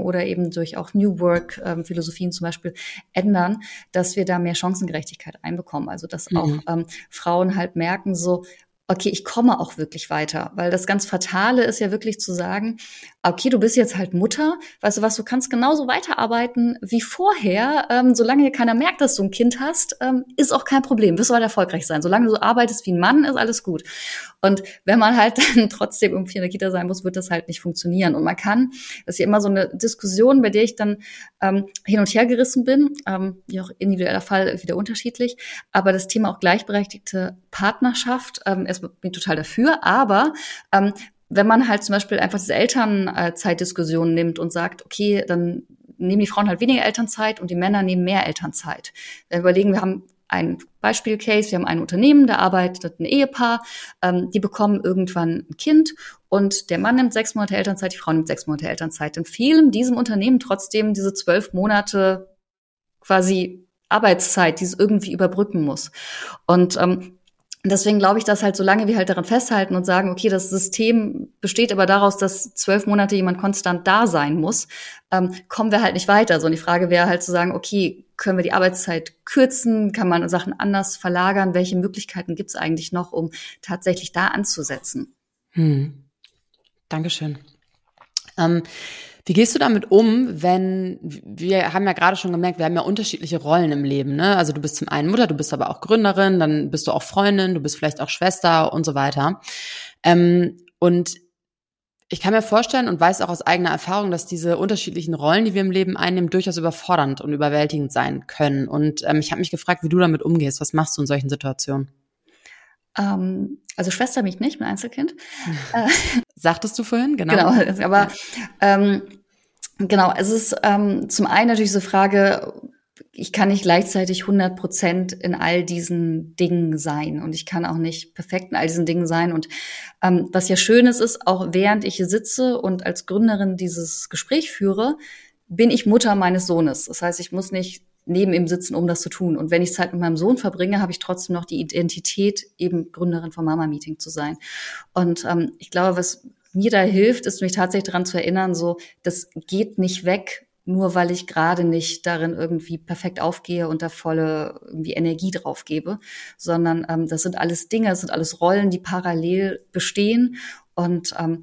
oder eben durch auch New Work ähm, Philosophien zum Beispiel ändern, dass wir da mehr Chancengerechtigkeit einbekommen. Also dass mhm. auch ähm, Frauen halt merken, so okay, ich komme auch wirklich weiter. Weil das ganz Fatale ist ja wirklich zu sagen, okay, du bist jetzt halt Mutter, weißt du was, du kannst genauso weiterarbeiten wie vorher. Ähm, solange hier keiner merkt, dass du ein Kind hast, ähm, ist auch kein Problem, wirst du halt erfolgreich sein. Solange du so arbeitest wie ein Mann, ist alles gut. Und wenn man halt dann trotzdem irgendwie in der Kita sein muss, wird das halt nicht funktionieren. Und man kann, das ist ja immer so eine Diskussion, bei der ich dann ähm, hin und her gerissen bin, ähm, wie auch individueller Fall wieder unterschiedlich, aber das Thema auch gleichberechtigte Partnerschaft, ähm, erstmal bin total dafür, aber ähm, wenn man halt zum Beispiel einfach diese Elternzeitdiskussion nimmt und sagt, okay, dann nehmen die Frauen halt weniger Elternzeit und die Männer nehmen mehr Elternzeit. Wir überlegen, wir haben ein Beispielcase, wir haben ein Unternehmen, da arbeitet ein Ehepaar, ähm, die bekommen irgendwann ein Kind und der Mann nimmt sechs Monate Elternzeit, die Frau nimmt sechs Monate Elternzeit. Dann fehlen diesem Unternehmen trotzdem diese zwölf Monate quasi Arbeitszeit, die es irgendwie überbrücken muss. Und ähm, deswegen glaube ich, dass halt, solange wir halt daran festhalten und sagen, okay, das System besteht aber daraus, dass zwölf Monate jemand konstant da sein muss, ähm, kommen wir halt nicht weiter. So, und die Frage wäre halt zu sagen, okay, können wir die Arbeitszeit kürzen? Kann man Sachen anders verlagern? Welche Möglichkeiten gibt es eigentlich noch, um tatsächlich da anzusetzen? Hm. Dankeschön. Ähm, wie gehst du damit um, wenn wir haben ja gerade schon gemerkt, wir haben ja unterschiedliche Rollen im Leben, ne? Also du bist zum einen Mutter, du bist aber auch Gründerin, dann bist du auch Freundin, du bist vielleicht auch Schwester und so weiter. Ähm, und ich kann mir vorstellen und weiß auch aus eigener Erfahrung, dass diese unterschiedlichen Rollen, die wir im Leben einnehmen, durchaus überfordernd und überwältigend sein können. Und ähm, ich habe mich gefragt, wie du damit umgehst. Was machst du in solchen Situationen? Ähm, also Schwester mich nicht, mein Einzelkind. Äh, Sagtest du vorhin, genau. Genau, aber ähm, genau, es ist ähm, zum einen natürlich so Frage, ich kann nicht gleichzeitig 100 Prozent in all diesen Dingen sein und ich kann auch nicht perfekt in all diesen Dingen sein. Und ähm, was ja schön ist, ist, auch während ich hier sitze und als Gründerin dieses Gespräch führe, bin ich Mutter meines Sohnes. Das heißt, ich muss nicht neben ihm sitzen, um das zu tun. Und wenn ich Zeit mit meinem Sohn verbringe, habe ich trotzdem noch die Identität, eben Gründerin vom Mama Meeting zu sein. Und ähm, ich glaube, was mir da hilft, ist mich tatsächlich daran zu erinnern, so, das geht nicht weg, nur weil ich gerade nicht darin irgendwie perfekt aufgehe und da volle irgendwie Energie drauf gebe, sondern ähm, das sind alles Dinge, das sind alles Rollen, die parallel bestehen. Und ähm,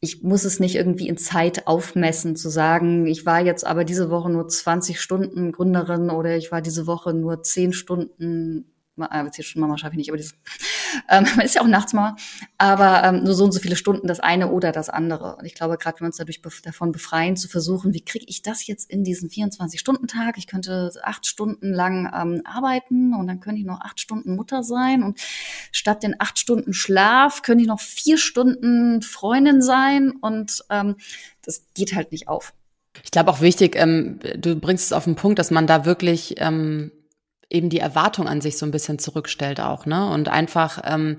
ich muss es nicht irgendwie in Zeit aufmessen, zu sagen, ich war jetzt aber diese Woche nur 20 Stunden Gründerin oder ich war diese Woche nur 10 Stunden äh, jetzt schon Mama schaffe ich nicht, aber dieses, ähm, ist ja auch Nachtsmama, aber ähm, nur so und so viele Stunden das eine oder das andere. Und ich glaube, gerade wenn wir uns dadurch bef davon befreien, zu versuchen, wie kriege ich das jetzt in diesen 24-Stunden-Tag? Ich könnte acht Stunden lang ähm, arbeiten und dann könnte ich noch acht Stunden Mutter sein und statt den acht Stunden Schlaf könnte ich noch vier Stunden Freundin sein und ähm, das geht halt nicht auf. Ich glaube auch wichtig, ähm, du bringst es auf den Punkt, dass man da wirklich ähm, eben die Erwartung an sich so ein bisschen zurückstellt auch, ne? Und einfach ähm,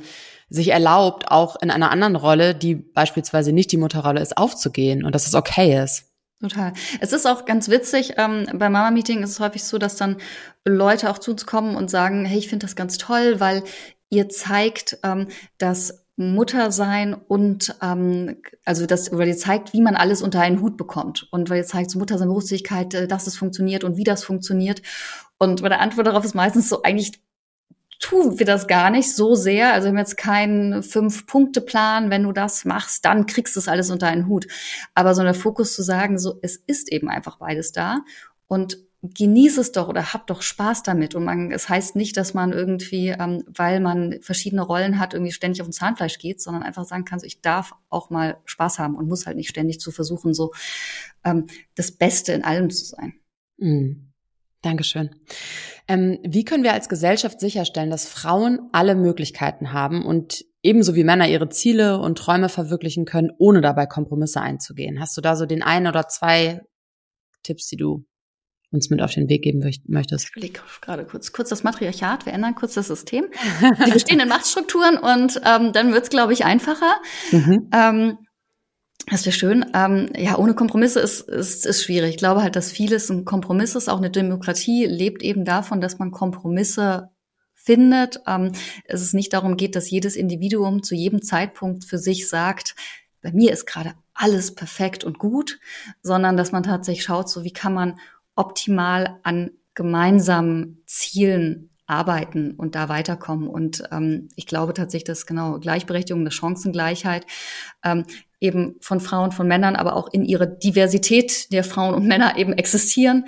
sich erlaubt, auch in einer anderen Rolle, die beispielsweise nicht die Mutterrolle ist, aufzugehen und dass es okay ist. Total. Es ist auch ganz witzig, ähm, beim Mama-Meeting ist es häufig so, dass dann Leute auch zu uns kommen und sagen, hey, ich finde das ganz toll, weil ihr zeigt, ähm, dass Muttersein und ähm, also das, weil ihr zeigt, wie man alles unter einen Hut bekommt und weil ihr zeigt, so Muttersein, Berufstätigkeit, äh, dass es funktioniert und wie das funktioniert und meine Antwort darauf ist meistens so, eigentlich tun wir das gar nicht so sehr. Also wir haben jetzt keinen Fünf-Punkte-Plan. Wenn du das machst, dann kriegst du es alles unter einen Hut. Aber so der Fokus zu sagen, so, es ist eben einfach beides da. und genieß es doch oder hab doch Spaß damit. Und man, es heißt nicht, dass man irgendwie, ähm, weil man verschiedene Rollen hat, irgendwie ständig auf den Zahnfleisch geht, sondern einfach sagen kann, so ich darf auch mal Spaß haben und muss halt nicht ständig zu versuchen, so ähm, das Beste in allem zu sein. Mhm. Dankeschön. Ähm, wie können wir als Gesellschaft sicherstellen, dass Frauen alle Möglichkeiten haben und ebenso wie Männer ihre Ziele und Träume verwirklichen können, ohne dabei Kompromisse einzugehen? Hast du da so den einen oder zwei Tipps, die du uns mit auf den Weg geben möchtest? Ich überlege gerade kurz, kurz das Matriarchat, wir ändern kurz das System. Die bestehenden Machtstrukturen und ähm, dann wird's, glaube ich, einfacher. Mhm. Ähm, das wäre schön. Ähm, ja, ohne Kompromisse ist, ist, ist schwierig. Ich glaube halt, dass vieles ein Kompromiss ist. Auch eine Demokratie lebt eben davon, dass man Kompromisse findet. Ähm, es ist nicht darum geht, dass jedes Individuum zu jedem Zeitpunkt für sich sagt, bei mir ist gerade alles perfekt und gut, sondern dass man tatsächlich schaut, so wie kann man optimal an gemeinsamen Zielen arbeiten und da weiterkommen. Und ähm, ich glaube tatsächlich, dass genau Gleichberechtigung, eine Chancengleichheit ähm, eben von Frauen, von Männern, aber auch in ihrer Diversität der Frauen und Männer eben existieren,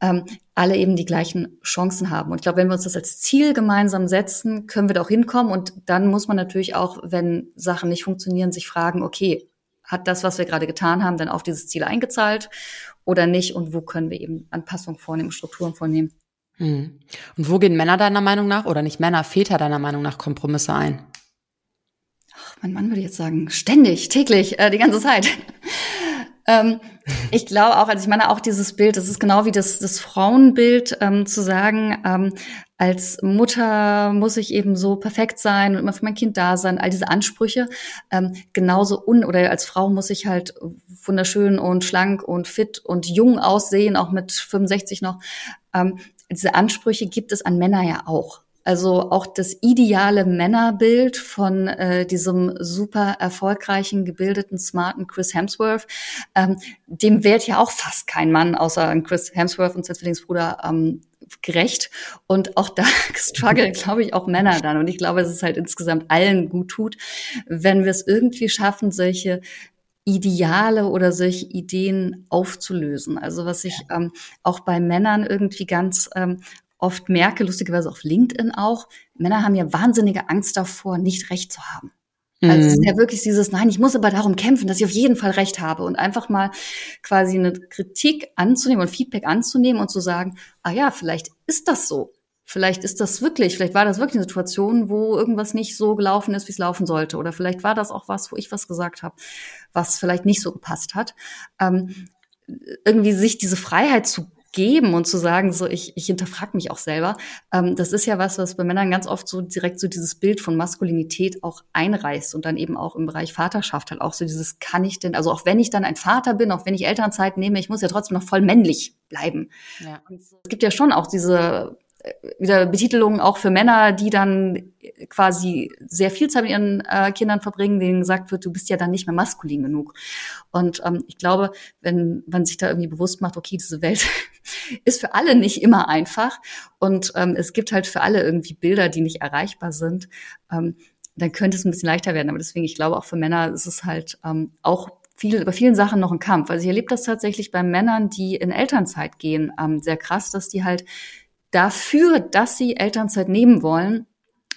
ähm, alle eben die gleichen Chancen haben. Und ich glaube, wenn wir uns das als Ziel gemeinsam setzen, können wir da auch hinkommen. Und dann muss man natürlich auch, wenn Sachen nicht funktionieren, sich fragen, okay, hat das, was wir gerade getan haben, dann auf dieses Ziel eingezahlt oder nicht? Und wo können wir eben Anpassungen vornehmen, Strukturen vornehmen? Hm. Und wo gehen Männer deiner Meinung nach oder nicht Männer, Väter deiner Meinung nach Kompromisse ein? Ach, mein Mann würde jetzt sagen, ständig, täglich, äh, die ganze Zeit. Ähm, ich glaube auch, also ich meine auch dieses Bild, das ist genau wie das, das Frauenbild, ähm, zu sagen, ähm, als Mutter muss ich eben so perfekt sein und immer für mein Kind da sein, all diese Ansprüche. Ähm, genauso un oder als Frau muss ich halt wunderschön und schlank und fit und jung aussehen, auch mit 65 noch. Ähm, diese Ansprüche gibt es an Männer ja auch. Also auch das ideale Männerbild von äh, diesem super erfolgreichen, gebildeten, smarten Chris Hemsworth, ähm, dem wird ja auch fast kein Mann außer Chris Hemsworth und sein Zwillingsbruder ähm, gerecht. Und auch da strugglen, glaube ich, auch Männer dann. Und ich glaube, dass es halt insgesamt allen gut tut, wenn wir es irgendwie schaffen, solche Ideale oder solche Ideen aufzulösen. Also was ich ähm, auch bei Männern irgendwie ganz ähm, oft merke, lustigerweise auf LinkedIn auch, Männer haben ja wahnsinnige Angst davor, nicht recht zu haben. Also es ist mhm. ja wirklich dieses, nein, ich muss aber darum kämpfen, dass ich auf jeden Fall recht habe und einfach mal quasi eine Kritik anzunehmen und Feedback anzunehmen und zu sagen, ah ja, vielleicht ist das so. Vielleicht ist das wirklich, vielleicht war das wirklich eine Situation, wo irgendwas nicht so gelaufen ist, wie es laufen sollte. Oder vielleicht war das auch was, wo ich was gesagt habe, was vielleicht nicht so gepasst hat. Ähm, irgendwie sich diese Freiheit zu geben und zu sagen, so ich, ich hinterfrage mich auch selber. Ähm, das ist ja was, was bei Männern ganz oft so direkt so dieses Bild von Maskulinität auch einreißt und dann eben auch im Bereich Vaterschaft halt auch so dieses, kann ich denn, also auch wenn ich dann ein Vater bin, auch wenn ich Elternzeit nehme, ich muss ja trotzdem noch voll männlich bleiben. Ja. es gibt ja schon auch diese wieder Betitelungen auch für Männer, die dann quasi sehr viel Zeit mit ihren äh, Kindern verbringen, denen gesagt wird, du bist ja dann nicht mehr maskulin genug. Und ähm, ich glaube, wenn man sich da irgendwie bewusst macht, okay, diese Welt ist für alle nicht immer einfach und ähm, es gibt halt für alle irgendwie Bilder, die nicht erreichbar sind, ähm, dann könnte es ein bisschen leichter werden. Aber deswegen, ich glaube, auch für Männer ist es halt ähm, auch viel, bei vielen Sachen noch ein Kampf. Also ich erlebe das tatsächlich bei Männern, die in Elternzeit gehen, ähm, sehr krass, dass die halt dafür, dass sie Elternzeit nehmen wollen,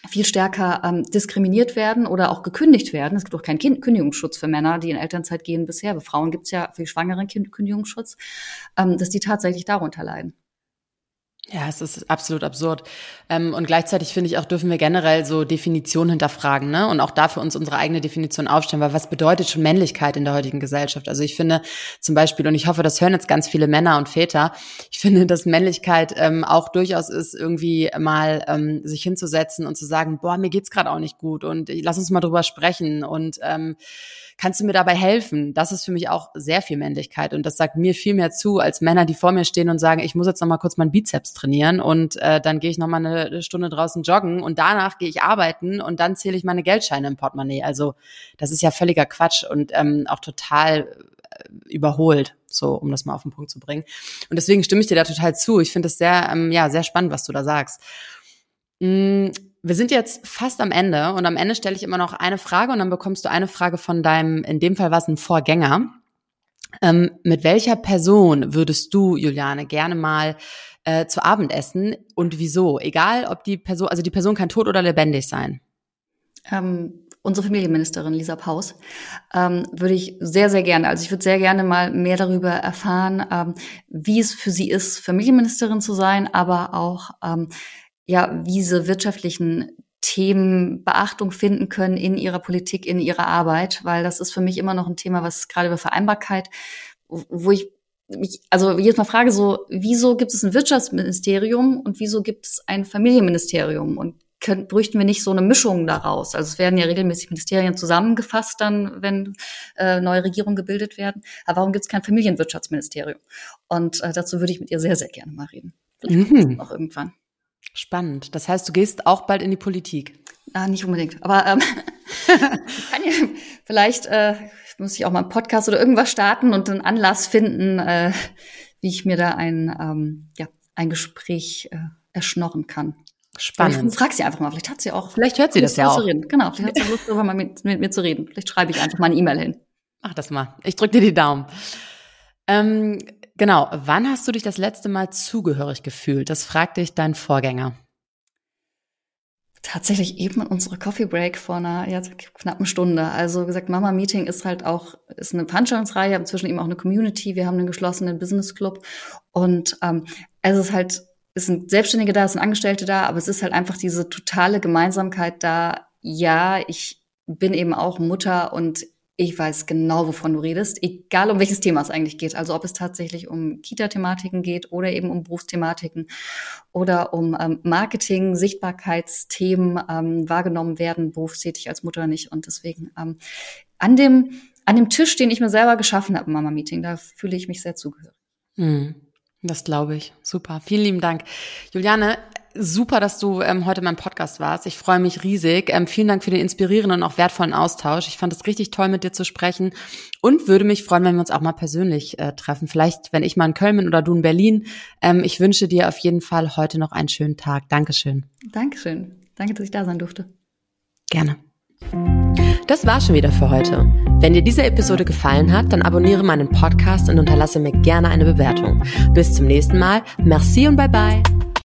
viel stärker ähm, diskriminiert werden oder auch gekündigt werden. Es gibt auch keinen Kündigungsschutz für Männer, die in Elternzeit gehen bisher. Bei Frauen gibt es ja für Schwangere Kündigungsschutz, ähm, dass die tatsächlich darunter leiden. Ja, es ist absolut absurd. Ähm, und gleichzeitig finde ich auch, dürfen wir generell so Definitionen hinterfragen, ne? Und auch dafür uns unsere eigene Definition aufstellen, weil was bedeutet schon Männlichkeit in der heutigen Gesellschaft? Also ich finde zum Beispiel, und ich hoffe, das hören jetzt ganz viele Männer und Väter, ich finde, dass Männlichkeit ähm, auch durchaus ist, irgendwie mal ähm, sich hinzusetzen und zu sagen, boah, mir geht's gerade auch nicht gut und lass uns mal drüber sprechen und ähm, kannst du mir dabei helfen? Das ist für mich auch sehr viel Männlichkeit und das sagt mir viel mehr zu als Männer, die vor mir stehen und sagen, ich muss jetzt noch mal kurz meinen Bizeps trainieren und äh, dann gehe ich noch mal eine Stunde draußen joggen und danach gehe ich arbeiten und dann zähle ich meine Geldscheine im Portemonnaie. Also das ist ja völliger Quatsch und ähm, auch total äh, überholt, so um das mal auf den Punkt zu bringen. Und deswegen stimme ich dir da total zu. Ich finde es sehr, ähm, ja, sehr spannend, was du da sagst. Mm, wir sind jetzt fast am Ende und am Ende stelle ich immer noch eine Frage und dann bekommst du eine Frage von deinem, in dem Fall war es ein Vorgänger. Ähm, mit welcher Person würdest du, Juliane, gerne mal äh, zu Abend essen und wieso? Egal, ob die Person, also die Person kann tot oder lebendig sein. Ähm, unsere Familienministerin Lisa Paus, ähm, würde ich sehr, sehr gerne, also ich würde sehr gerne mal mehr darüber erfahren, ähm, wie es für sie ist, Familienministerin zu sein, aber auch, ähm, ja, wie diese wirtschaftlichen Themen Beachtung finden können in ihrer Politik, in ihrer Arbeit, weil das ist für mich immer noch ein Thema, was gerade über Vereinbarkeit, wo ich mich, also jedes Mal frage so, wieso gibt es ein Wirtschaftsministerium und wieso gibt es ein Familienministerium? Und können, bräuchten wir nicht so eine Mischung daraus? Also es werden ja regelmäßig Ministerien zusammengefasst dann, wenn äh, neue Regierungen gebildet werden. Aber warum gibt es kein Familienwirtschaftsministerium? Und äh, dazu würde ich mit ihr sehr, sehr gerne mal reden. Vielleicht mhm. auch irgendwann. Spannend. Das heißt, du gehst auch bald in die Politik. Ah, nicht unbedingt. Aber ähm, kann ja vielleicht äh, muss ich auch mal einen Podcast oder irgendwas starten und einen Anlass finden, äh, wie ich mir da ein, ähm, ja, ein Gespräch äh, erschnorren kann. Spannend. Ich frag sie einfach mal. Vielleicht hat sie auch. Vielleicht hört sie das ja auch. Genau, vielleicht hat sie Lust, darüber mal mit, mit, mir zu reden. Vielleicht schreibe ich einfach mal eine E-Mail hin. Mach das mal. Ich drücke dir die Daumen. Ähm, genau. Wann hast du dich das letzte Mal zugehörig gefühlt? Das fragte ich dein Vorgänger. Tatsächlich eben in unserer Coffee Break vor einer ja, knappen Stunde. Also gesagt, Mama Meeting ist halt auch ist eine Veranstaltungsreihe, inzwischen eben auch eine Community. Wir haben einen geschlossenen Business Club und ähm, es ist halt es sind Selbstständige da, es sind Angestellte da, aber es ist halt einfach diese totale Gemeinsamkeit da. Ja, ich bin eben auch Mutter und ich weiß genau, wovon du redest, egal um welches Thema es eigentlich geht. Also ob es tatsächlich um Kita-Thematiken geht oder eben um Berufsthematiken oder um ähm, Marketing, Sichtbarkeitsthemen ähm, wahrgenommen werden, berufstätig als Mutter nicht. Und deswegen ähm, an dem an dem Tisch, den ich mir selber geschaffen habe, Mama Meeting, da fühle ich mich sehr zugehörig. Mhm. Das glaube ich. Super. Vielen lieben Dank. Juliane, super, dass du ähm, heute in meinem Podcast warst. Ich freue mich riesig. Ähm, vielen Dank für den inspirierenden und auch wertvollen Austausch. Ich fand es richtig toll, mit dir zu sprechen und würde mich freuen, wenn wir uns auch mal persönlich äh, treffen. Vielleicht, wenn ich mal in Köln bin oder du in Berlin. Ähm, ich wünsche dir auf jeden Fall heute noch einen schönen Tag. Dankeschön. Dankeschön. Danke, dass ich da sein durfte. Gerne. Das war schon wieder für heute. Wenn dir diese Episode gefallen hat, dann abonniere meinen Podcast und unterlasse mir gerne eine Bewertung. Bis zum nächsten Mal. Merci und bye bye.